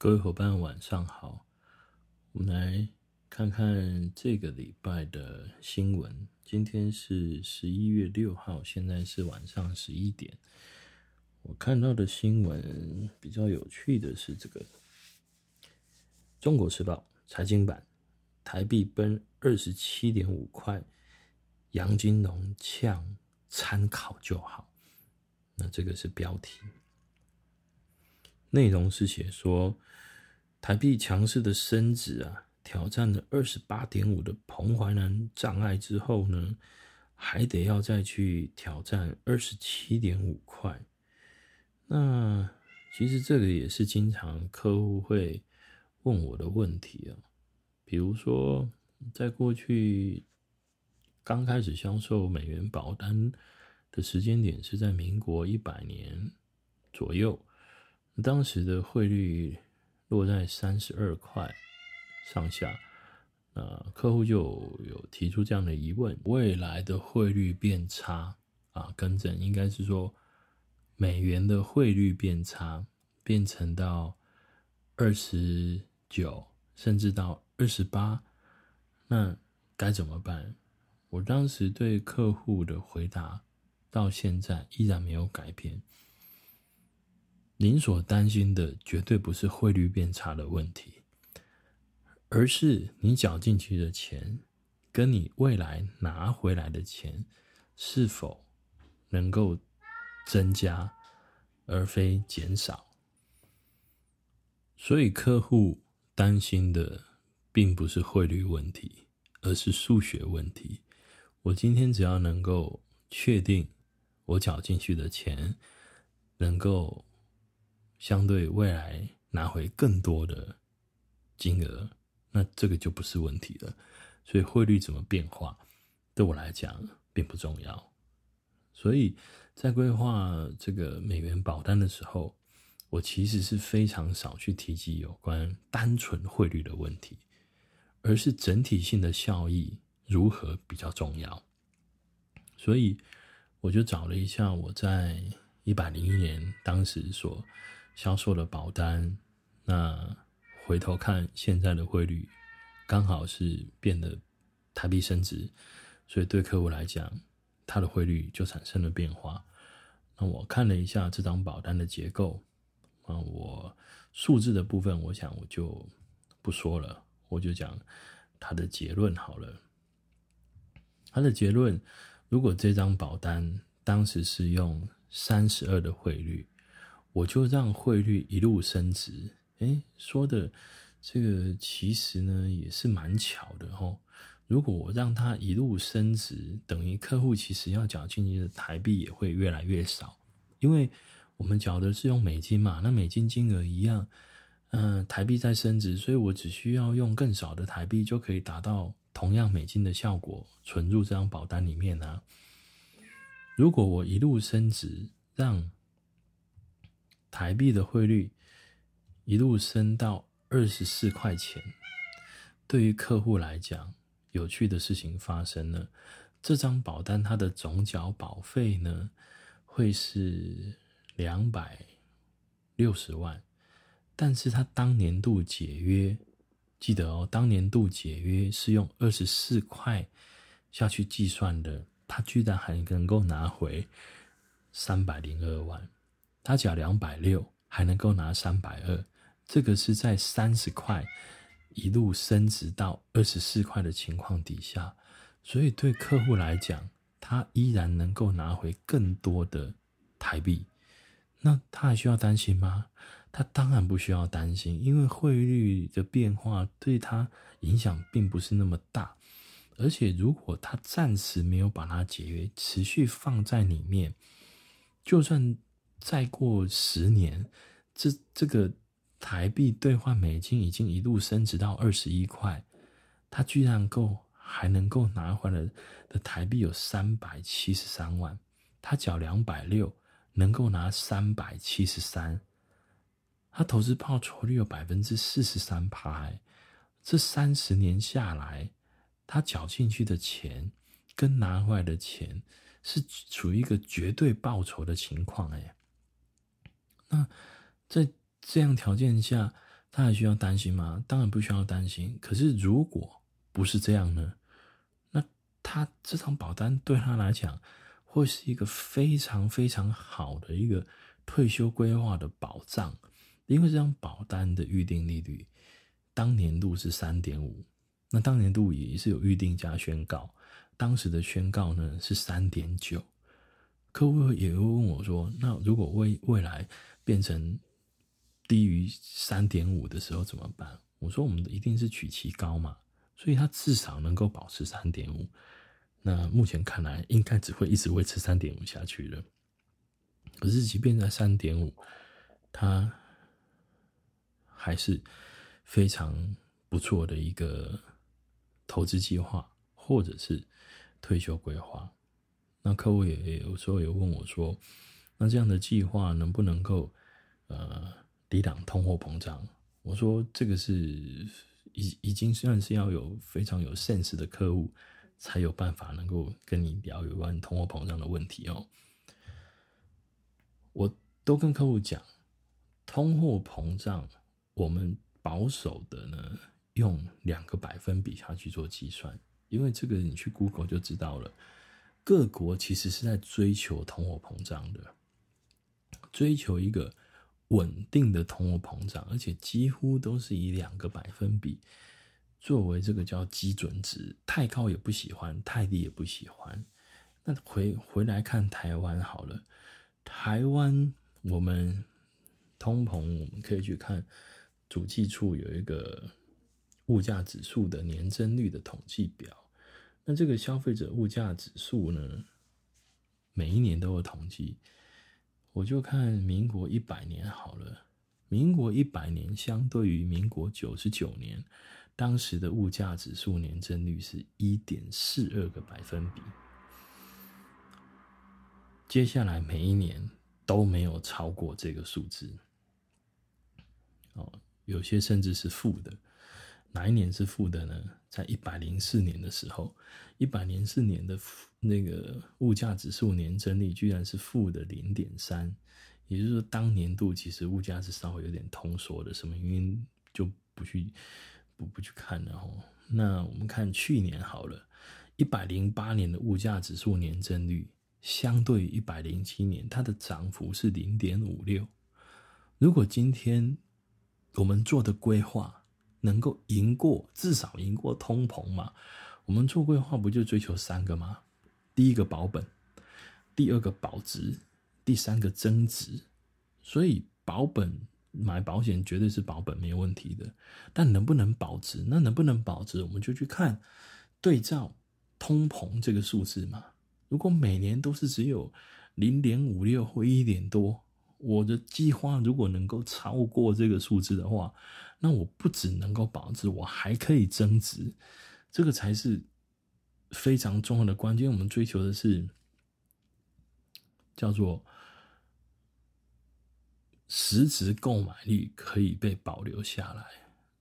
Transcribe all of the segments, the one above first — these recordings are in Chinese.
各位伙伴，晚上好。我们来看看这个礼拜的新闻。今天是十一月六号，现在是晚上十一点。我看到的新闻比较有趣的是这个《中国时报》财经版，台币奔二十七点五块，杨金龙呛参考就好。那这个是标题。内容是写说，台币强势的升值啊，挑战了二十八点五的彭淮南障碍之后呢，还得要再去挑战二十七点五块。那其实这个也是经常客户会问我的问题啊，比如说在过去刚开始销售美元保单的时间点是在民国一百年左右。当时的汇率落在三十二块上下，那，客户就有提出这样的疑问：未来的汇率变差啊，更正应该是说美元的汇率变差，变成到二十九，甚至到二十八，那该怎么办？我当时对客户的回答到现在依然没有改变。您所担心的绝对不是汇率变差的问题，而是你缴进去的钱跟你未来拿回来的钱是否能够增加，而非减少。所以客户担心的并不是汇率问题，而是数学问题。我今天只要能够确定我缴进去的钱能够。相对未来拿回更多的金额，那这个就不是问题了。所以汇率怎么变化，对我来讲并不重要。所以在规划这个美元保单的时候，我其实是非常少去提及有关单纯汇率的问题，而是整体性的效益如何比较重要。所以我就找了一下我在一百零一年当时所销售的保单，那回头看现在的汇率，刚好是变得台币升值，所以对客户来讲，它的汇率就产生了变化。那我看了一下这张保单的结构，啊，我数字的部分，我想我就不说了，我就讲它的结论好了。它的结论，如果这张保单当时是用三十二的汇率。我就让汇率一路升值，诶，说的这个其实呢也是蛮巧的哦。如果我让它一路升值，等于客户其实要缴进去的台币也会越来越少，因为我们缴的是用美金嘛，那美金金额一样，嗯、台币在升值，所以我只需要用更少的台币就可以达到同样美金的效果，存入这张保单里面啊。如果我一路升值，让台币的汇率一路升到二十四块钱，对于客户来讲，有趣的事情发生了。这张保单它的总缴保费呢，会是两百六十万，但是他当年度解约，记得哦，当年度解约是用二十四块下去计算的，他居然还能够拿回三百零二万。他缴两百六，还能够拿三百二，这个是在三十块一路升值到二十四块的情况底下，所以对客户来讲，他依然能够拿回更多的台币。那他还需要担心吗？他当然不需要担心，因为汇率的变化对他影响并不是那么大。而且如果他暂时没有把它解约，持续放在里面，就算。再过十年，这这个台币兑换美金已经一路升值到二十一块，他居然够还能够拿回来的台币有三百七十三万，他缴两百六，能够拿三百七十三，他投资报酬率有百分之四十三趴，这三十年下来，他缴进去的钱跟拿回来的钱是处于一个绝对报酬的情况，哎。那在这样条件下，他还需要担心吗？当然不需要担心。可是如果不是这样呢？那他这张保单对他来讲，会是一个非常非常好的一个退休规划的保障，因为这张保单的预定利率当年度是三点五，那当年度也是有预定加宣告，当时的宣告呢是三点九。客户也会问我说：“那如果未未来变成低于三点五的时候怎么办？”我说：“我们一定是取其高嘛，所以它至少能够保持三点五。那目前看来，应该只会一直维持三点五下去了。可是，即便在三点五，它还是非常不错的一个投资计划，或者是退休规划。”那客户也有时候也问我说：“那这样的计划能不能够呃抵挡通货膨胀？”我说：“这个是已已经算是要有非常有 sense 的客户才有办法能够跟你聊有关通货膨胀的问题哦。”我都跟客户讲，通货膨胀我们保守的呢用两个百分比下去做计算，因为这个你去 Google 就知道了。各国其实是在追求通货膨胀的，追求一个稳定的通货膨胀，而且几乎都是以两个百分比作为这个叫基准值，太高也不喜欢，太低也不喜欢。那回回来看台湾好了，台湾我们通膨，我们可以去看主计处有一个物价指数的年增率的统计表。那这个消费者物价指数呢，每一年都有统计。我就看民国一百年好了，民国一百年相对于民国九十九年，当时的物价指数年增率是一点四二个百分比。接下来每一年都没有超过这个数字，哦，有些甚至是负的。哪一年是负的呢？在一百零四年的时候，一百零四年的那个物价指数年增率居然是负的零点三，也就是说，当年度其实物价是稍微有点通缩的。什么原因就不去不不去看了哦。那我们看去年好了，一百零八年的物价指数年增率相对于一百零七年，它的涨幅是零点五六。如果今天我们做的规划，能够赢过，至少赢过通膨嘛？我们做规划不就追求三个吗？第一个保本，第二个保值，第三个增值。所以保本买保险绝对是保本没有问题的，但能不能保值？那能不能保值？我们就去看对照通膨这个数字嘛。如果每年都是只有零点五六或一点多，我的计划如果能够超过这个数字的话，那我不只能够保值，我还可以增值，这个才是非常重要的关键。我们追求的是叫做实质购买力可以被保留下来，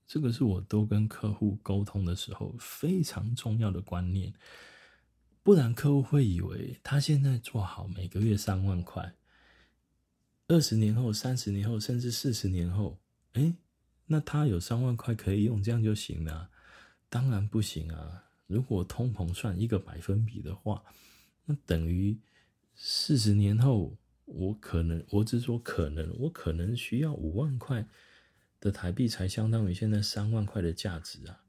这个是我都跟客户沟通的时候非常重要的观念。不然客户会以为他现在做好每个月三万块，二十年后、三十年后，甚至四十年后，哎。那他有三万块可以用，这样就行了？当然不行啊！如果通膨算一个百分比的话，那等于四十年后，我可能，我只说可能，我可能需要五万块的台币才相当于现在三万块的价值啊！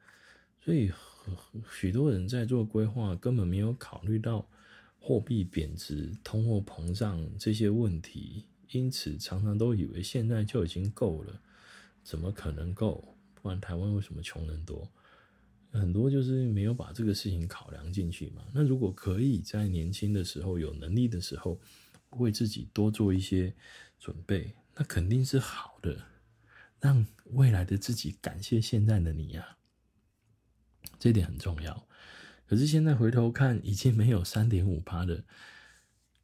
所以许多人在做规划，根本没有考虑到货币贬值、通货膨胀这些问题，因此常常都以为现在就已经够了。怎么可能够？不然台湾为什么穷人多？很多就是没有把这个事情考量进去嘛。那如果可以在年轻的时候有能力的时候，为自己多做一些准备，那肯定是好的，让未来的自己感谢现在的你呀。这点很重要。可是现在回头看，已经没有三点五趴的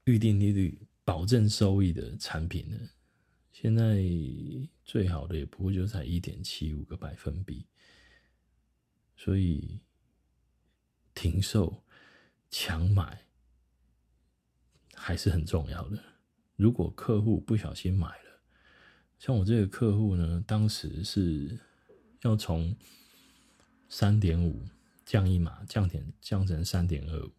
预定利率保证收益的产品呢。现在最好的也不过就才一点七五个百分比，所以停售强买还是很重要的。如果客户不小心买了，像我这个客户呢，当时是要从三点五降一码，降点降成三点二五，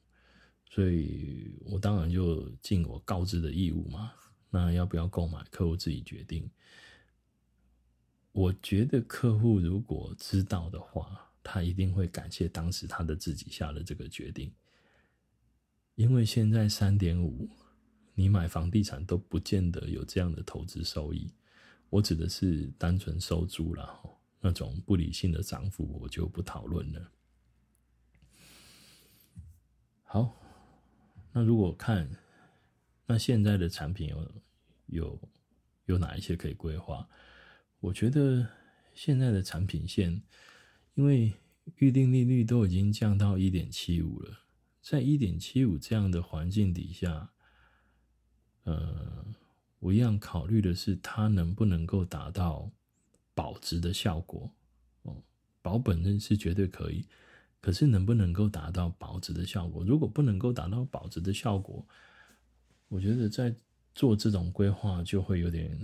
所以我当然就尽我告知的义务嘛。那要不要购买，客户自己决定。我觉得客户如果知道的话，他一定会感谢当时他的自己下的这个决定，因为现在三点五，你买房地产都不见得有这样的投资收益。我指的是单纯收租了，那种不理性的涨幅我就不讨论了。好，那如果看那现在的产品有有有哪一些可以规划？我觉得现在的产品线，因为预定利率都已经降到一点七五了，在一点七五这样的环境底下，呃，我一样考虑的是它能不能够达到保值的效果。哦，保本呢是绝对可以，可是能不能够达到保值的效果？如果不能够达到保值的效果，我觉得在做这种规划就会有点，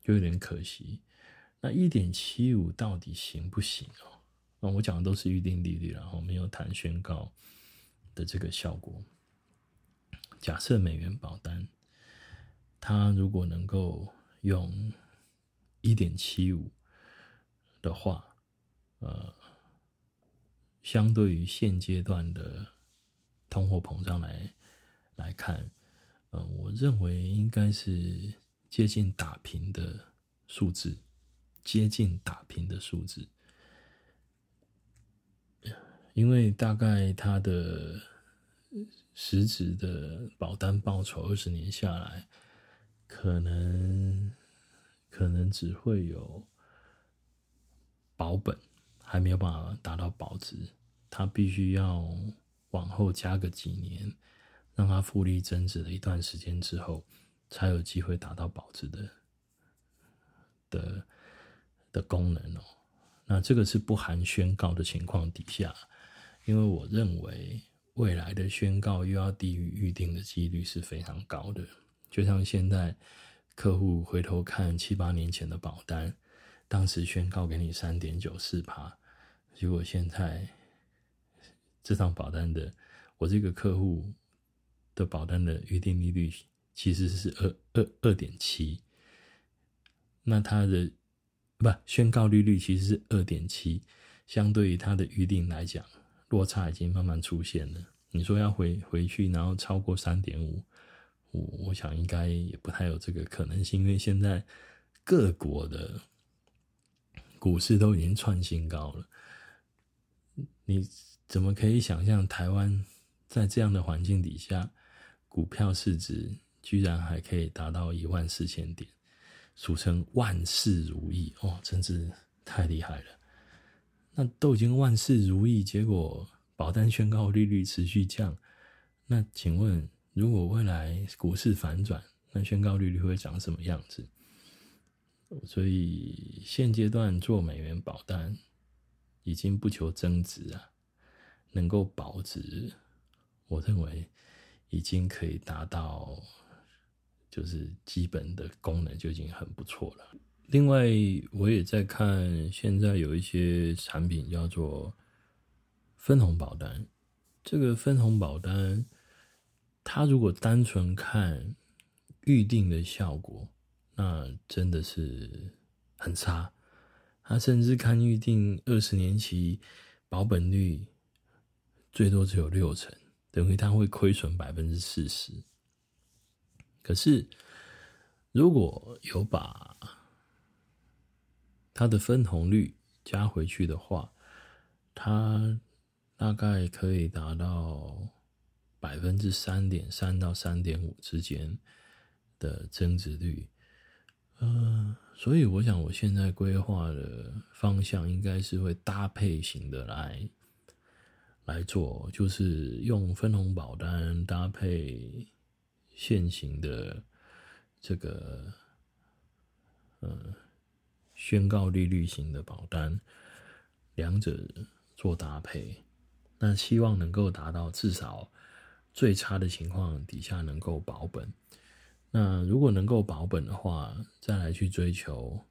就有点可惜。那一点七五到底行不行哦？那我讲的都是预定利率，然后没有谈宣告的这个效果。假设美元保单，它如果能够用一点七五的话，呃，相对于现阶段的通货膨胀来来看。嗯，我认为应该是接近打平的数字，接近打平的数字，因为大概它的实质的保单报酬二十年下来，可能可能只会有保本，还没有办法达到保值，它必须要往后加个几年。让它复利增值了一段时间之后，才有机会达到保值的的的功能哦。那这个是不含宣告的情况底下，因为我认为未来的宣告又要低于预定的几率是非常高的。就像现在客户回头看七八年前的保单，当时宣告给你三点九四趴，结果现在这张保单的我这个客户。的保单的预定利率其实是二二二点七，那它的不宣告利率其实是二点七，相对于它的预定来讲，落差已经慢慢出现了。你说要回回去，然后超过三点五，我我想应该也不太有这个可能性，因为现在各国的股市都已经创新高了，你怎么可以想象台湾在这样的环境底下？股票市值居然还可以达到一万四千点，俗称万事如意哦，真是太厉害了。那都已经万事如意，结果保单宣告利率持续降，那请问，如果未来股市反转，那宣告利率会长什么样子？所以现阶段做美元保单已经不求增值啊，能够保值，我认为。已经可以达到，就是基本的功能就已经很不错了。另外，我也在看，现在有一些产品叫做分红保单。这个分红保单，它如果单纯看预定的效果，那真的是很差。他甚至看预定二十年期保本率，最多只有六成。等于他会亏损百分之四十，可是如果有把它的分红率加回去的话，它大概可以达到百分之三点三到三点五之间的增值率。呃，所以我想我现在规划的方向应该是会搭配型的来。来做，就是用分红保单搭配现行的这个呃宣告利率型的保单，两者做搭配，那希望能够达到至少最差的情况底下能够保本。那如果能够保本的话，再来去追求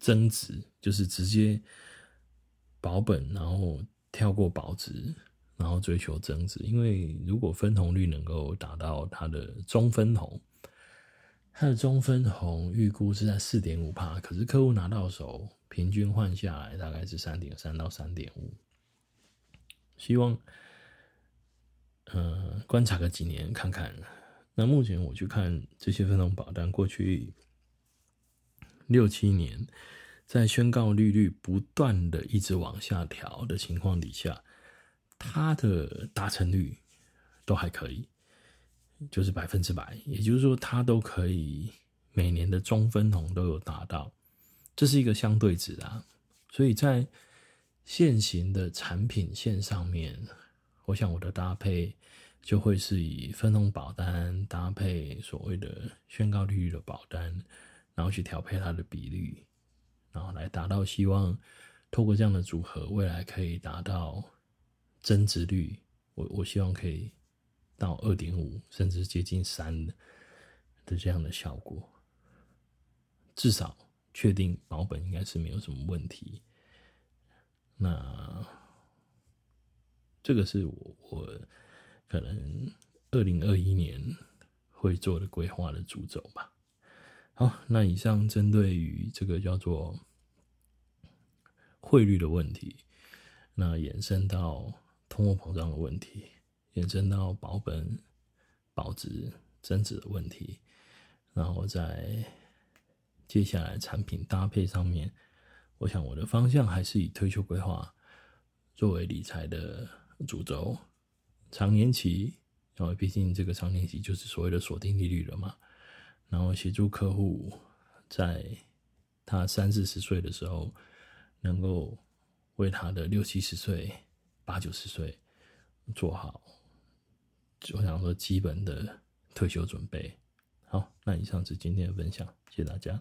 增值，就是直接保本，然后跳过保值，然后追求增值。因为如果分红率能够达到它的中分红，它的中分红预估是在四点五趴，可是客户拿到手平均换下来大概是三点三到三点五。希望，呃，观察个几年看看。那目前我去看这些分红保单，过去六七年，在宣告利率不断的一直往下调的情况底下，它的达成率都还可以，就是百分之百。也就是说，它都可以每年的中分红都有达到，这是一个相对值啊。所以在现行的产品线上面，我想我的搭配就会是以分红保单搭配所谓的宣告利率的保单，然后去调配它的比率，然后来达到希望透过这样的组合，未来可以达到增值率。我我希望可以到二点五，甚至接近三的这样的效果，至少确定保本应该是没有什么问题。那这个是我我可能二零二一年会做的规划的主轴吧。好，那以上针对于这个叫做汇率的问题，那延伸到通货膨胀的问题，延伸到保本、保值、增值的问题，然后在接下来产品搭配上面。我想我的方向还是以退休规划作为理财的主轴，长年期，因为毕竟这个长年期就是所谓的锁定利率了嘛。然后协助客户在他三四十岁的时候，能够为他的六七十岁、八九十岁做好，我想说基本的退休准备。好，那以上是今天的分享，谢谢大家。